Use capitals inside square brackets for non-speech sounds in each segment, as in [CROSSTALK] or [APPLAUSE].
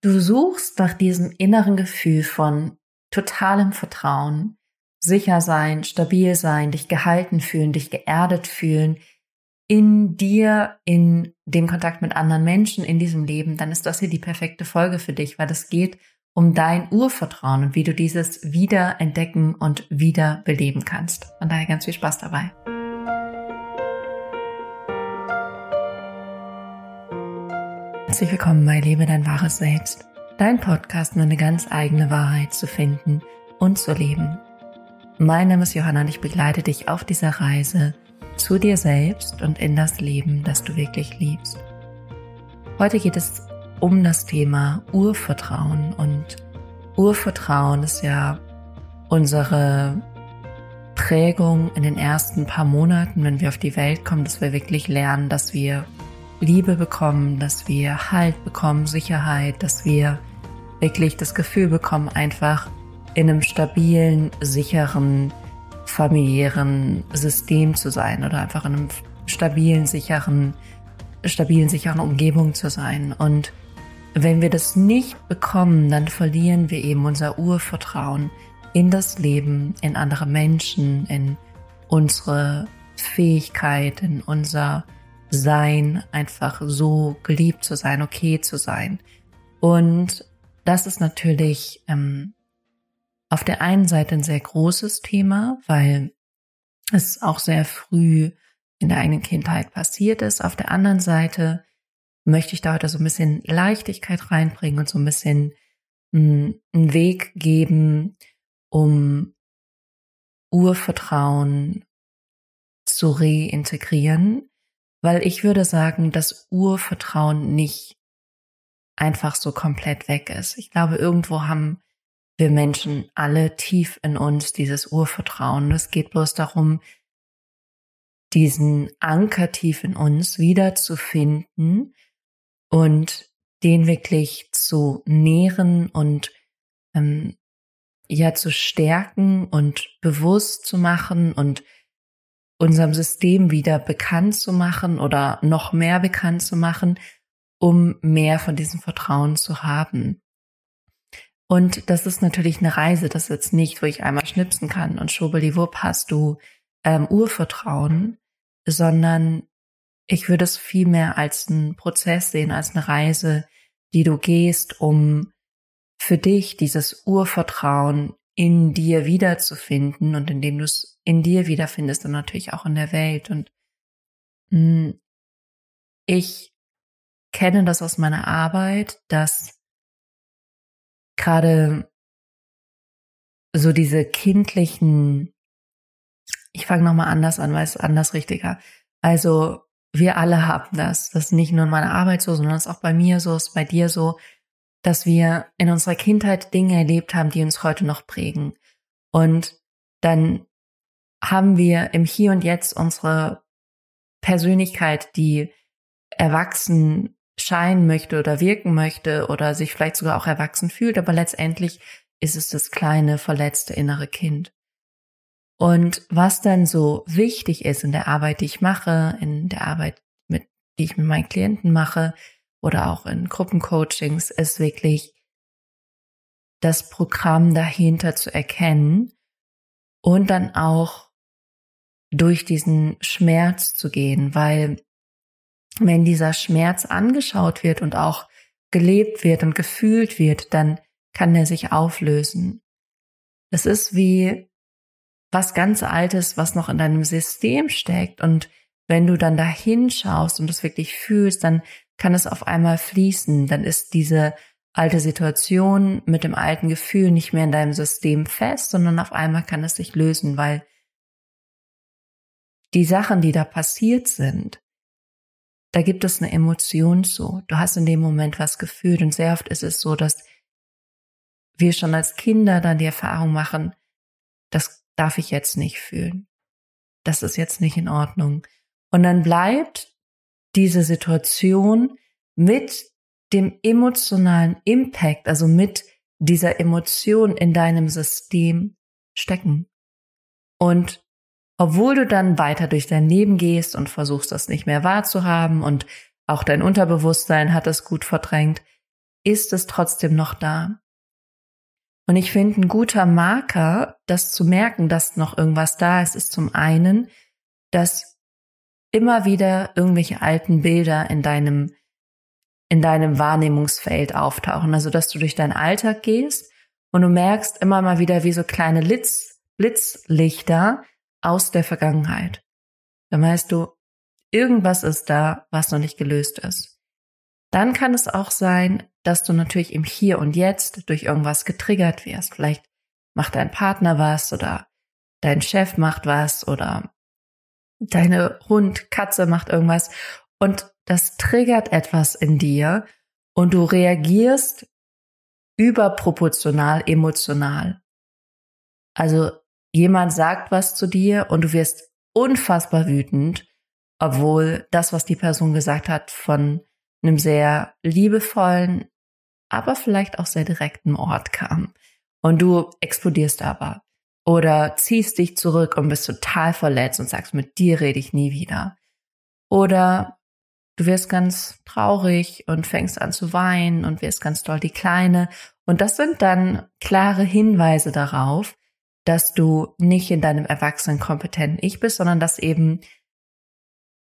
Du suchst nach diesem inneren Gefühl von totalem Vertrauen, sicher sein, stabil sein, dich gehalten fühlen, dich geerdet fühlen, in dir, in dem Kontakt mit anderen Menschen, in diesem Leben, dann ist das hier die perfekte Folge für dich, weil es geht um dein Urvertrauen und wie du dieses wieder entdecken und wieder beleben kannst. Von daher ganz viel Spaß dabei. Herzlich willkommen bei Lebe dein wahres Selbst, dein Podcast, um eine ganz eigene Wahrheit zu finden und zu leben. Mein Name ist Johanna und ich begleite dich auf dieser Reise zu dir selbst und in das Leben, das du wirklich liebst. Heute geht es um das Thema Urvertrauen und Urvertrauen ist ja unsere Prägung in den ersten paar Monaten, wenn wir auf die Welt kommen, dass wir wirklich lernen, dass wir Liebe bekommen, dass wir Halt bekommen, Sicherheit, dass wir wirklich das Gefühl bekommen, einfach in einem stabilen, sicheren, familiären System zu sein oder einfach in einem stabilen, sicheren, stabilen, sicheren Umgebung zu sein. Und wenn wir das nicht bekommen, dann verlieren wir eben unser Urvertrauen in das Leben, in andere Menschen, in unsere Fähigkeit, in unser sein, einfach so geliebt zu sein, okay zu sein. Und das ist natürlich ähm, auf der einen Seite ein sehr großes Thema, weil es auch sehr früh in der eigenen Kindheit passiert ist. Auf der anderen Seite möchte ich da heute so ein bisschen Leichtigkeit reinbringen und so ein bisschen hm, einen Weg geben, um Urvertrauen zu reintegrieren, weil ich würde sagen, dass Urvertrauen nicht einfach so komplett weg ist. Ich glaube, irgendwo haben wir Menschen alle tief in uns dieses Urvertrauen. Es geht bloß darum, diesen Anker tief in uns wiederzufinden und den wirklich zu nähren und ähm, ja zu stärken und bewusst zu machen und unserem System wieder bekannt zu machen oder noch mehr bekannt zu machen, um mehr von diesem Vertrauen zu haben. Und das ist natürlich eine Reise, das ist jetzt nicht, wo ich einmal schnipsen kann und schwubbeliwupp hast du ähm, Urvertrauen, sondern ich würde es viel mehr als einen Prozess sehen, als eine Reise, die du gehst, um für dich dieses Urvertrauen in dir wiederzufinden und indem du es in dir wiederfindest und natürlich auch in der Welt. Und mh, hm, ich kenne das aus meiner Arbeit, dass gerade so diese kindlichen, ich fange nochmal anders an, weil es anders richtiger. Also wir alle haben das. Das ist nicht nur in meiner Arbeit so, sondern es ist auch bei mir so, ist bei dir so, dass wir in unserer Kindheit Dinge erlebt haben, die uns heute noch prägen. Und dann haben wir im Hier und Jetzt unsere Persönlichkeit, die erwachsen scheinen möchte oder wirken möchte oder sich vielleicht sogar auch erwachsen fühlt, aber letztendlich ist es das kleine, verletzte innere Kind. Und was dann so wichtig ist in der Arbeit, die ich mache, in der Arbeit, mit, die ich mit meinen Klienten mache oder auch in Gruppencoachings, ist wirklich das Programm dahinter zu erkennen und dann auch durch diesen Schmerz zu gehen, weil wenn dieser Schmerz angeschaut wird und auch gelebt wird und gefühlt wird, dann kann er sich auflösen. Es ist wie was ganz Altes, was noch in deinem System steckt. Und wenn du dann dahin schaust und es wirklich fühlst, dann kann es auf einmal fließen. Dann ist diese alte Situation mit dem alten Gefühl nicht mehr in deinem System fest, sondern auf einmal kann es sich lösen, weil die Sachen, die da passiert sind, da gibt es eine Emotion zu. Du hast in dem Moment was gefühlt und sehr oft ist es so, dass wir schon als Kinder dann die Erfahrung machen, das darf ich jetzt nicht fühlen. Das ist jetzt nicht in Ordnung. Und dann bleibt diese Situation mit dem emotionalen Impact, also mit dieser Emotion in deinem System stecken. Und obwohl du dann weiter durch dein Leben gehst und versuchst, das nicht mehr wahrzuhaben und auch dein Unterbewusstsein hat das gut verdrängt, ist es trotzdem noch da. Und ich finde, ein guter Marker, das zu merken, dass noch irgendwas da ist, ist zum einen, dass immer wieder irgendwelche alten Bilder in deinem, in deinem Wahrnehmungsfeld auftauchen. Also, dass du durch deinen Alltag gehst und du merkst immer mal wieder wie so kleine Blitz, Blitzlichter aus der Vergangenheit. Dann weißt du, irgendwas ist da, was noch nicht gelöst ist. Dann kann es auch sein, dass du natürlich im Hier und Jetzt durch irgendwas getriggert wirst. Vielleicht macht dein Partner was oder dein Chef macht was oder deine Hund, Katze macht irgendwas und das triggert etwas in dir und du reagierst überproportional emotional. Also jemand sagt was zu dir und du wirst unfassbar wütend, obwohl das, was die Person gesagt hat, von einem sehr liebevollen, aber vielleicht auch sehr direkten Ort kam. Und du explodierst aber. Oder ziehst dich zurück und bist total verletzt und sagst, mit dir rede ich nie wieder. Oder du wirst ganz traurig und fängst an zu weinen und wirst ganz doll die Kleine. Und das sind dann klare Hinweise darauf, dass du nicht in deinem erwachsenen kompetenten Ich bist, sondern dass eben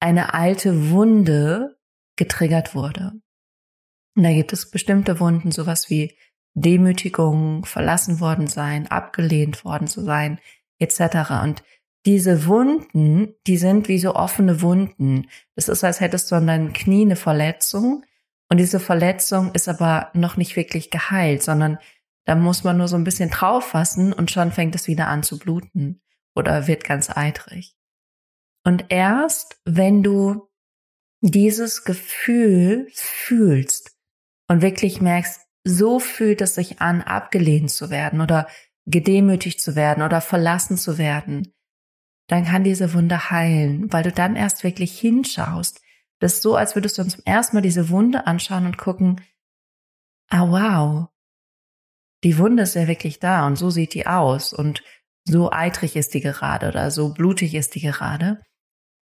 eine alte Wunde getriggert wurde. Und da gibt es bestimmte Wunden, sowas wie Demütigung, verlassen worden sein, abgelehnt worden zu sein, etc. Und diese Wunden, die sind wie so offene Wunden. Das ist, als hättest du an deinem Knie eine Verletzung und diese Verletzung ist aber noch nicht wirklich geheilt, sondern da muss man nur so ein bisschen drauf fassen und schon fängt es wieder an zu bluten oder wird ganz eitrig. Und erst wenn du dieses Gefühl fühlst und wirklich merkst, so fühlt es sich an, abgelehnt zu werden oder gedemütigt zu werden oder verlassen zu werden, dann kann diese Wunde heilen, weil du dann erst wirklich hinschaust. Das ist so, als würdest du uns zum ersten Mal diese Wunde anschauen und gucken, ah wow, die Wunde ist ja wirklich da und so sieht die aus und so eitrig ist die gerade oder so blutig ist die gerade.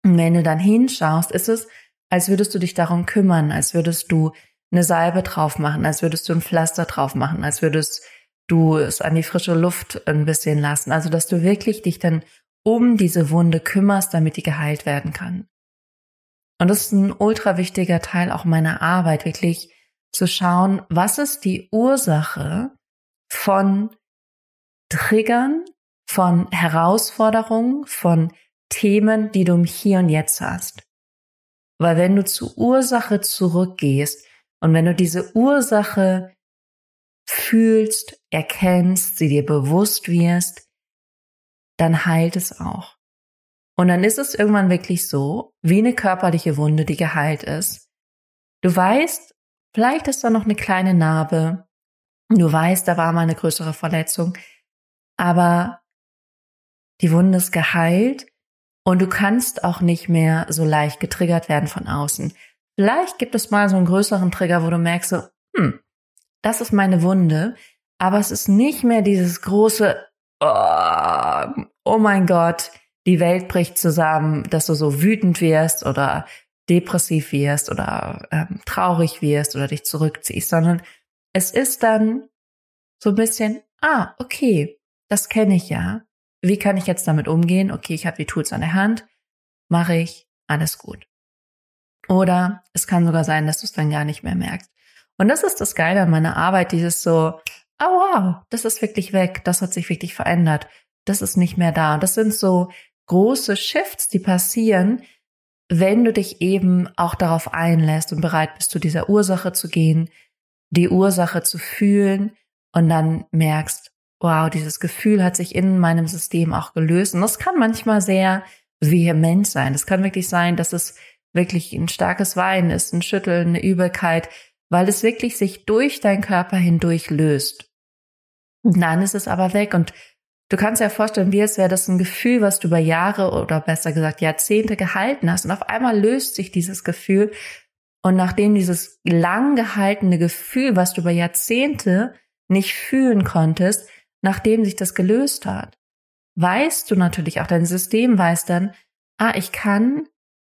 Und wenn du dann hinschaust, ist es, als würdest du dich darum kümmern, als würdest du eine Salbe drauf machen, als würdest du ein Pflaster drauf machen, als würdest du es an die frische Luft ein bisschen lassen. Also, dass du wirklich dich dann um diese Wunde kümmerst, damit die geheilt werden kann. Und das ist ein ultra wichtiger Teil auch meiner Arbeit, wirklich zu schauen, was ist die Ursache von Triggern, von Herausforderungen, von Themen, die du im Hier und Jetzt hast. Weil wenn du zur Ursache zurückgehst und wenn du diese Ursache fühlst, erkennst, sie dir bewusst wirst, dann heilt es auch. Und dann ist es irgendwann wirklich so, wie eine körperliche Wunde, die geheilt ist. Du weißt, vielleicht ist da noch eine kleine Narbe, Du weißt, da war mal eine größere Verletzung, aber die Wunde ist geheilt und du kannst auch nicht mehr so leicht getriggert werden von außen. Vielleicht gibt es mal so einen größeren Trigger, wo du merkst, so, hm, das ist meine Wunde, aber es ist nicht mehr dieses große, oh, oh mein Gott, die Welt bricht zusammen, dass du so wütend wirst oder depressiv wirst oder ähm, traurig wirst oder dich zurückziehst, sondern es ist dann so ein bisschen, ah, okay, das kenne ich ja. Wie kann ich jetzt damit umgehen? Okay, ich habe die Tools an der Hand, mache ich, alles gut. Oder es kann sogar sein, dass du es dann gar nicht mehr merkst. Und das ist das Geile an meiner Arbeit, dieses so, oh wow, das ist wirklich weg, das hat sich wirklich verändert, das ist nicht mehr da. Und das sind so große Shifts, die passieren, wenn du dich eben auch darauf einlässt und bereit bist, zu dieser Ursache zu gehen, die Ursache zu fühlen und dann merkst, wow, dieses Gefühl hat sich in meinem System auch gelöst. Und das kann manchmal sehr vehement sein. Das kann wirklich sein, dass es wirklich ein starkes Weinen ist, ein Schütteln, eine Übelkeit, weil es wirklich sich durch deinen Körper hindurch löst. Und dann ist es aber weg und du kannst dir vorstellen, wie es wäre das ein Gefühl, was du über Jahre oder besser gesagt Jahrzehnte gehalten hast und auf einmal löst sich dieses Gefühl und nachdem dieses lang gehaltene Gefühl, was du über Jahrzehnte nicht fühlen konntest, nachdem sich das gelöst hat, weißt du natürlich auch, dein System weiß dann, ah, ich kann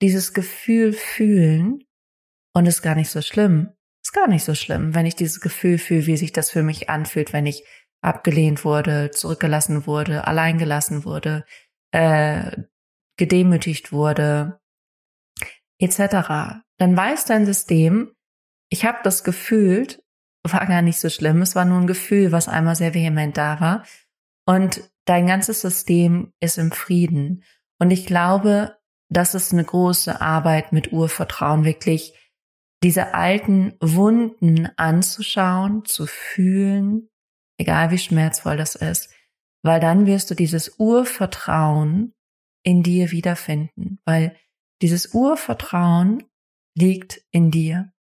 dieses Gefühl fühlen und ist gar nicht so schlimm. Ist gar nicht so schlimm, wenn ich dieses Gefühl fühle, wie sich das für mich anfühlt, wenn ich abgelehnt wurde, zurückgelassen wurde, alleingelassen wurde, äh, gedemütigt wurde, etc. Dann weiß dein System, ich habe das gefühlt, war gar nicht so schlimm, es war nur ein Gefühl, was einmal sehr vehement da war. Und dein ganzes System ist im Frieden. Und ich glaube, das ist eine große Arbeit mit Urvertrauen, wirklich diese alten Wunden anzuschauen, zu fühlen, egal wie schmerzvoll das ist, weil dann wirst du dieses Urvertrauen in dir wiederfinden, weil dieses Urvertrauen liegt in dir.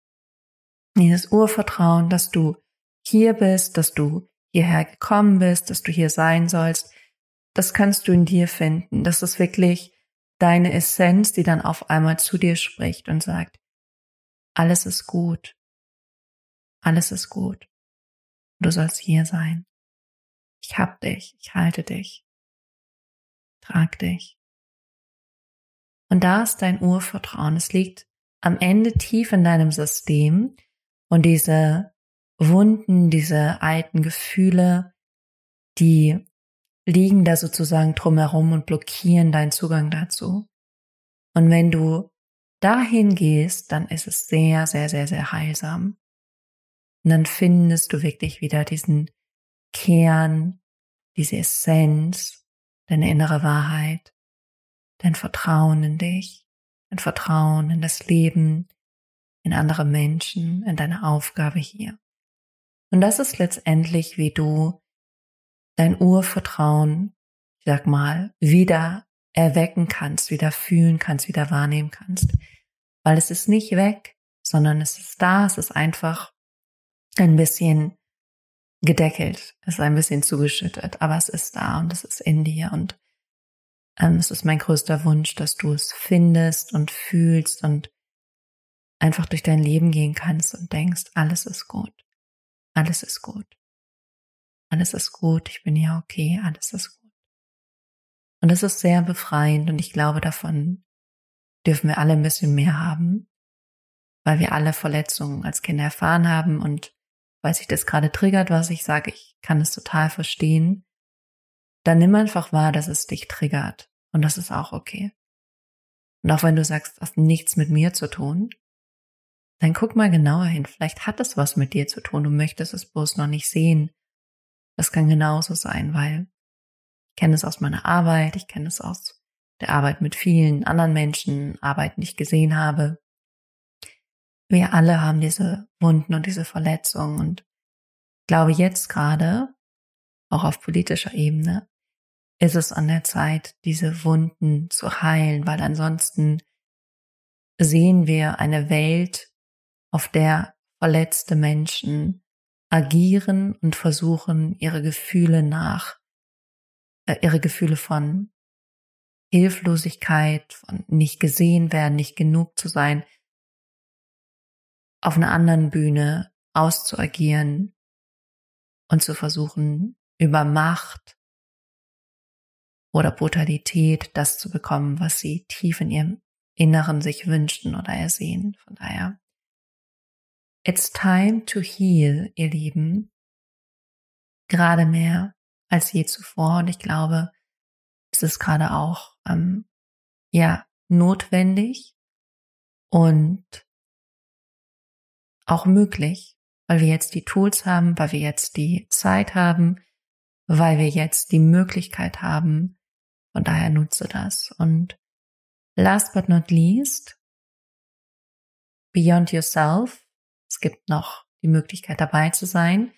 Dieses Urvertrauen, dass du hier bist, dass du hierher gekommen bist, dass du hier sein sollst, das kannst du in dir finden. Das ist wirklich deine Essenz, die dann auf einmal zu dir spricht und sagt, alles ist gut. Alles ist gut. Du sollst hier sein. Ich hab dich, ich halte dich, trag dich. Und da ist dein Urvertrauen. Es liegt am Ende tief in deinem System und diese Wunden, diese alten Gefühle, die liegen da sozusagen drumherum und blockieren deinen Zugang dazu. Und wenn du dahin gehst, dann ist es sehr, sehr, sehr, sehr heilsam. Und dann findest du wirklich wieder diesen Kern, diese Essenz, deine innere Wahrheit, dein Vertrauen in dich, dein Vertrauen in das Leben, in andere Menschen, in deine Aufgabe hier. Und das ist letztendlich, wie du dein Urvertrauen, ich sag mal, wieder erwecken kannst, wieder fühlen kannst, wieder wahrnehmen kannst. Weil es ist nicht weg, sondern es ist da, es ist einfach ein bisschen gedeckelt, es ist ein bisschen zugeschüttet, aber es ist da und es ist in dir und es ist mein größter Wunsch, dass du es findest und fühlst und einfach durch dein Leben gehen kannst und denkst, alles ist gut, alles ist gut. Alles ist gut, ich bin ja okay, alles ist gut. Und es ist sehr befreiend und ich glaube, davon dürfen wir alle ein bisschen mehr haben, weil wir alle Verletzungen als Kinder erfahren haben und weil sich das gerade triggert, was ich sage, ich kann es total verstehen, dann nimm einfach wahr, dass es dich triggert und das ist auch okay. Und auch wenn du sagst, das hat nichts mit mir zu tun, dann guck mal genauer hin. Vielleicht hat es was mit dir zu tun. Du möchtest es bloß noch nicht sehen das kann genauso sein, weil ich kenne es aus meiner Arbeit, ich kenne es aus der Arbeit mit vielen anderen Menschen, Arbeiten, die ich gesehen habe. Wir alle haben diese Wunden und diese Verletzungen und ich glaube jetzt gerade, auch auf politischer Ebene, ist es an der Zeit, diese Wunden zu heilen, weil ansonsten sehen wir eine Welt, auf der verletzte Menschen agieren und versuchen, ihre Gefühle nach, äh, ihre Gefühle von Hilflosigkeit, von nicht gesehen werden, nicht genug zu sein, auf einer anderen Bühne auszuagieren und zu versuchen, über Macht oder Brutalität das zu bekommen, was sie tief in ihrem Inneren sich wünschen oder ersehen. Von daher It's time to heal, ihr Lieben. Gerade mehr als je zuvor. Und ich glaube, es ist gerade auch, ähm, ja, notwendig und auch möglich, weil wir jetzt die Tools haben, weil wir jetzt die Zeit haben, weil wir jetzt die Möglichkeit haben. Von daher nutze das. Und last but not least, beyond yourself es gibt noch die Möglichkeit dabei zu sein.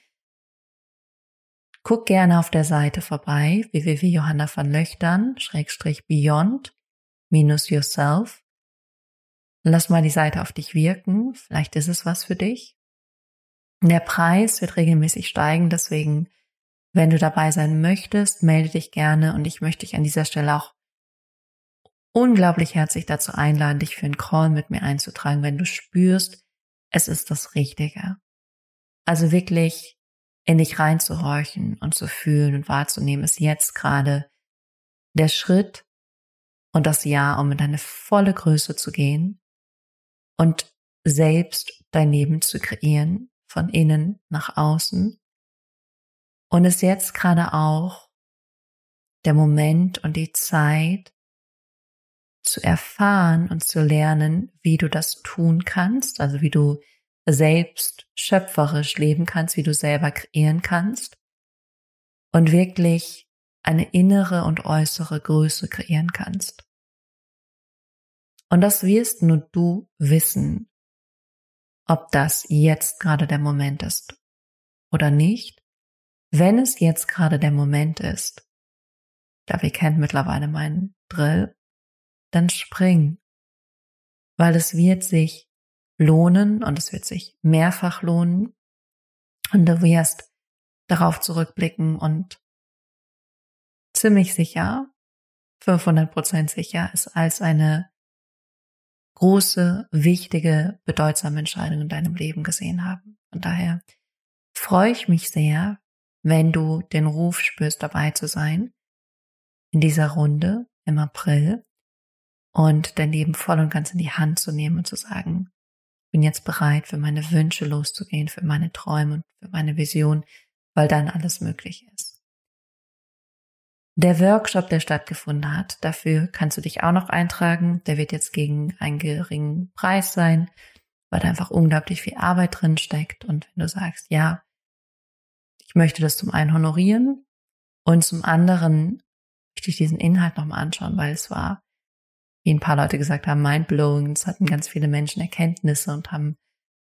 Guck gerne auf der Seite vorbei, www.johanna von Löchtern, Schrägstrich Beyond, minus Yourself. Lass mal die Seite auf dich wirken. Vielleicht ist es was für dich. Der Preis wird regelmäßig steigen, deswegen, wenn du dabei sein möchtest, melde dich gerne und ich möchte dich an dieser Stelle auch unglaublich herzlich dazu einladen, dich für einen Call mit mir einzutragen, wenn du spürst, es ist das Richtige. Also wirklich in dich reinzuhorchen und zu fühlen und wahrzunehmen, ist jetzt gerade der Schritt und das Ja, um in deine volle Größe zu gehen und selbst dein Leben zu kreieren, von innen nach außen. Und es jetzt gerade auch der Moment und die Zeit zu erfahren und zu lernen, wie du das tun kannst, also wie du selbst schöpferisch leben kannst, wie du selber kreieren kannst und wirklich eine innere und äußere Größe kreieren kannst. Und das wirst nur du wissen, ob das jetzt gerade der Moment ist oder nicht. Wenn es jetzt gerade der Moment ist, da wir kennen mittlerweile meinen Drill, dann spring, weil es wird sich lohnen und es wird sich mehrfach lohnen und du wirst darauf zurückblicken und ziemlich sicher, 500% sicher, es als eine große, wichtige, bedeutsame Entscheidung in deinem Leben gesehen haben. Von daher freue ich mich sehr, wenn du den Ruf spürst, dabei zu sein in dieser Runde im April und dein Leben voll und ganz in die Hand zu nehmen und zu sagen, ich bin jetzt bereit, für meine Wünsche loszugehen, für meine Träume und für meine Vision, weil dann alles möglich ist. Der Workshop, der stattgefunden hat, dafür kannst du dich auch noch eintragen. Der wird jetzt gegen einen geringen Preis sein, weil da einfach unglaublich viel Arbeit drin steckt. Und wenn du sagst, ja, ich möchte das zum einen honorieren und zum anderen möchte ich diesen Inhalt nochmal anschauen, weil es war, wie ein paar Leute gesagt haben, mindblowing. Es hatten ganz viele Menschen Erkenntnisse und haben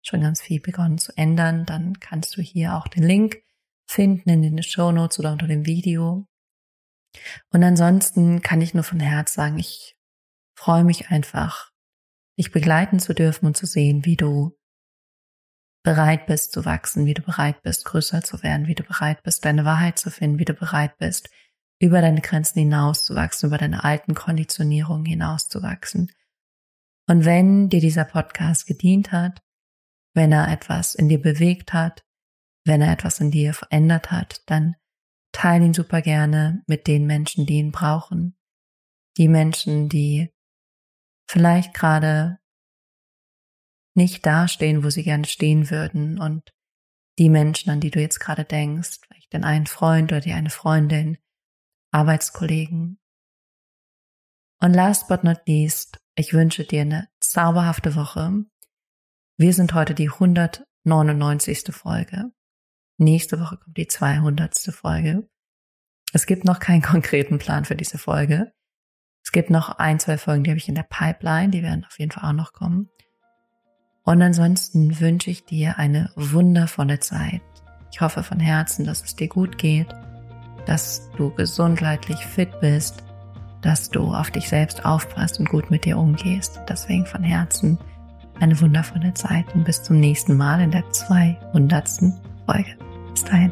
schon ganz viel begonnen zu ändern. Dann kannst du hier auch den Link finden in den Show Notes oder unter dem Video. Und ansonsten kann ich nur von Herz sagen, ich freue mich einfach, dich begleiten zu dürfen und zu sehen, wie du bereit bist zu wachsen, wie du bereit bist, größer zu werden, wie du bereit bist, deine Wahrheit zu finden, wie du bereit bist, über deine Grenzen hinauszuwachsen, über deine alten Konditionierungen hinauszuwachsen. Und wenn dir dieser Podcast gedient hat, wenn er etwas in dir bewegt hat, wenn er etwas in dir verändert hat, dann teile ihn super gerne mit den Menschen, die ihn brauchen. Die Menschen, die vielleicht gerade nicht dastehen, wo sie gerne stehen würden und die Menschen, an die du jetzt gerade denkst, vielleicht den einen Freund oder die eine Freundin, Arbeitskollegen. Und last but not least, ich wünsche dir eine zauberhafte Woche. Wir sind heute die 199. Folge. Nächste Woche kommt die 200. Folge. Es gibt noch keinen [LAUGHS] konkreten Plan für diese Folge. Es gibt noch ein, zwei Folgen, die habe ich in der Pipeline, die werden auf jeden Fall auch noch kommen. Und ansonsten wünsche ich dir eine wundervolle Zeit. Ich hoffe von Herzen, dass es dir gut geht, dass du gesundheitlich fit bist, dass du auf dich selbst aufpasst und gut mit dir umgehst. Deswegen von Herzen eine wundervolle Zeit und bis zum nächsten Mal in der 200. Folge. Bis dahin.